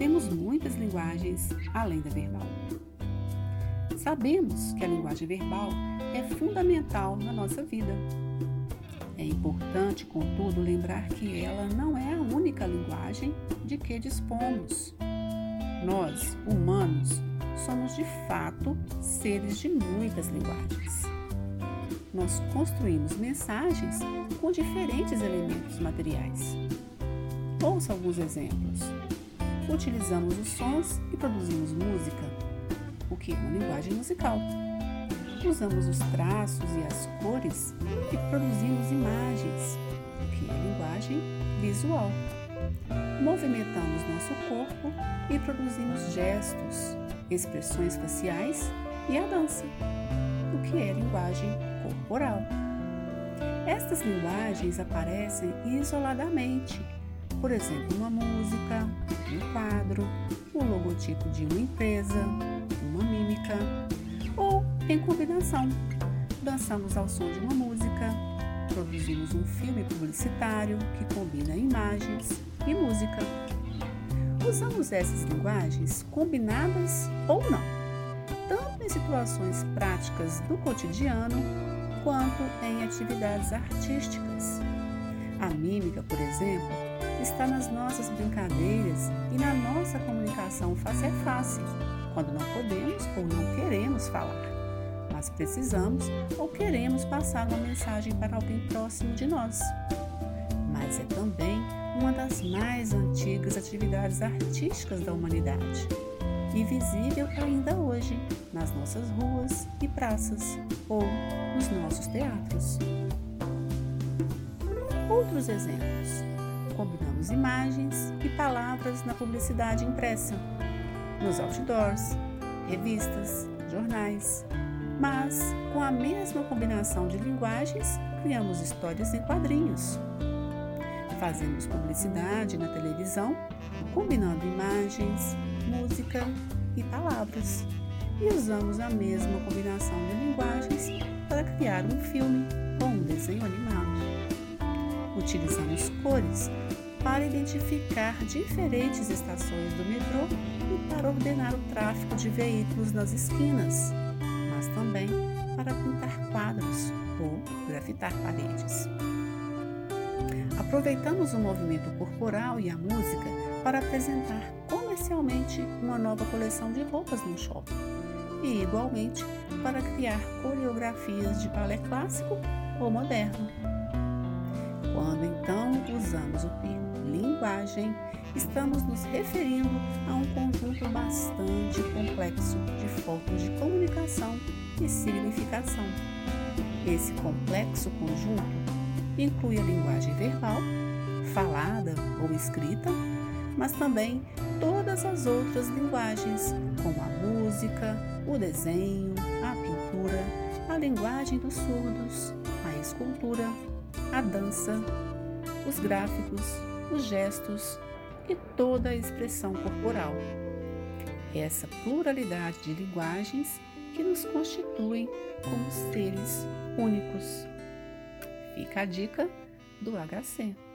temos muitas linguagens além da verbal. Sabemos que a linguagem verbal é fundamental na nossa vida. É importante, contudo, lembrar que ela não é a única linguagem de que dispomos. Nós, humanos, somos de fato seres de muitas linguagens. Nós construímos mensagens com diferentes elementos materiais. Ouça alguns exemplos. Utilizamos os sons e produzimos música, o que é uma linguagem musical. Usamos os traços e as cores e produzimos imagens, o que é linguagem visual. Movimentamos nosso corpo e produzimos gestos, expressões faciais e a dança, o que é linguagem corporal. Estas linguagens aparecem isoladamente, por exemplo, uma música, um quadro, o logotipo de uma empresa, uma mímica, ou em combinação. Dançamos ao som de uma música, produzimos um filme publicitário que combina imagens e música. Usamos essas linguagens combinadas ou não, tanto em situações práticas do cotidiano quanto em atividades artísticas. A mímica, por exemplo, está nas nossas brincadeiras e na nossa comunicação face a face, quando não podemos ou não queremos falar, mas precisamos ou queremos passar uma mensagem para alguém próximo de nós. Mas é também uma das mais antigas atividades artísticas da humanidade e visível ainda hoje nas nossas ruas e praças ou nos nossos teatros. Outros exemplos. Combinamos imagens e palavras na publicidade impressa, nos outdoors, revistas, jornais, mas com a mesma combinação de linguagens, criamos histórias em quadrinhos. Fazemos publicidade na televisão, combinando imagens, música e palavras. E usamos a mesma combinação de linguagens para criar um filme ou um desenho animado. Utilizamos cores para identificar diferentes estações do metrô e para ordenar o tráfego de veículos nas esquinas, mas também para pintar quadros ou grafitar paredes. Aproveitamos o movimento corporal e a música para apresentar comercialmente uma nova coleção de roupas no shopping e, igualmente, para criar coreografias de balé clássico ou moderno. Quando então usamos o termo linguagem, estamos nos referindo a um conjunto bastante complexo de formas de comunicação e significação. Esse complexo conjunto inclui a linguagem verbal, falada ou escrita, mas também todas as outras linguagens, como a música, o desenho, a pintura, a linguagem dos surdos, a escultura, a dança, os gráficos, os gestos e toda a expressão corporal. Essa pluralidade de linguagens que nos constitui como seres únicos. Fica a dica do HC.